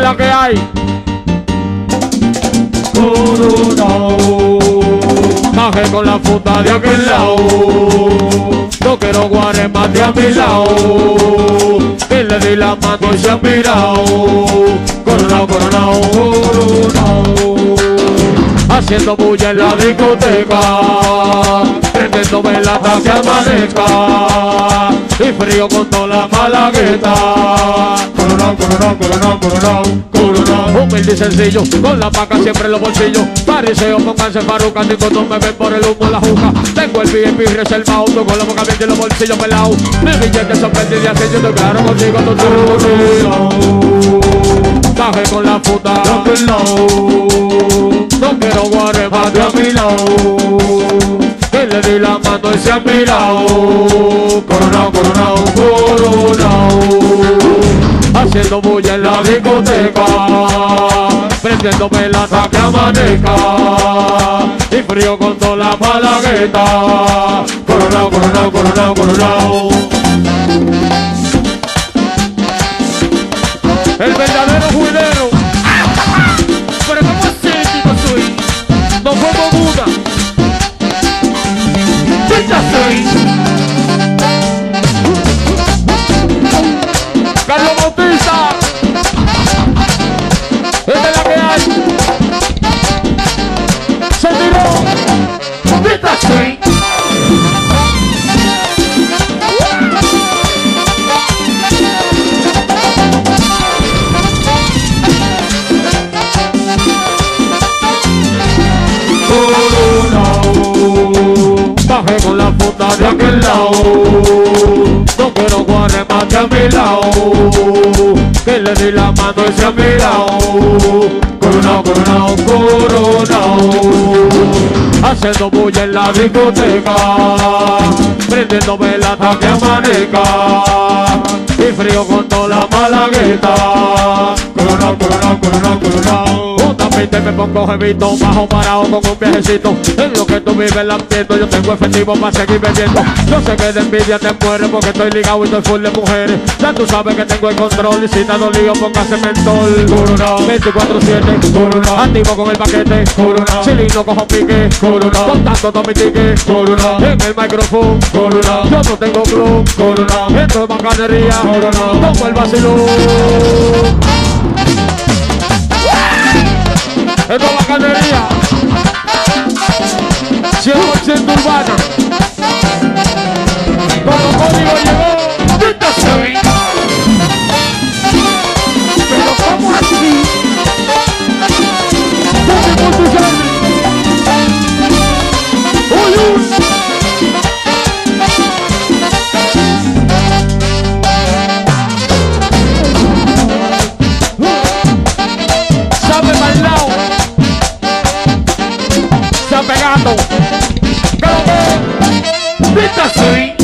La que hay. Coronao. Baje con la funda de aquel lado. No quiero guaremate a mi lado. Que le di la mano y se ha mirado. Coronao, coronao, coronao. Haciendo bulla en la discoteca. Prendiendo vela hasta que amanezca. Y frío con toda la malagueta. Coronao, coronao, coronao, coronao, coronao. Humilde y sencillo, con la paca siempre en los bolsillos. Fariseo, pónganse farucas, ni cuando me ven por el humo la juca. Tengo el VIP reservado, tú con la boca abierta y los bolsillos pelados. Mis billetes son perdidos y así yo estoy claro contigo, tú tú, Baje con la puta, De no quiero guaremate a mi lado. Que le di la mano y se ha mirado. Coronao, coronao, coronao. Haciendo bulla en la discoteca, hasta que amanezca, y frío con toda la malagueta. Coronao, coronao, coronao, coronao. El Con la funda de aquel lado. No quiero guaremate a mi lado. Que le di la mano y se ha mirado. Coronao, coronao, coronao. Haciendo bulla en la discoteca. Prendiendo velas hasta que amanezca. Y frío con toda la malagueta. Coronao, coronao, coronao, coronao. Justamente me pongo jevito, bajo parado con un viajecito. En lo que tú vives la entiendo, yo tengo efectivo para seguir vendiendo. Yo sé que de envidia te mueres porque estoy ligado y estoy full de mujeres. Ya tú sabes que tengo el control y si te dolido, póngase mentol. Coronao. 24-7, Coronao. activo con el paquete. Coronao. Chilino cojo pique. Coronao. Contacto todo mi ticket. Coronao. En el micrófono. Coronao. Yo no tengo club. Coronao. Esto es bacanería. Coronao. Como el vacilón. 100% urbana. Con los códigos llegó. Pero ¿cómo así? Por tu. Uy, uy. Pegando. Tita soy.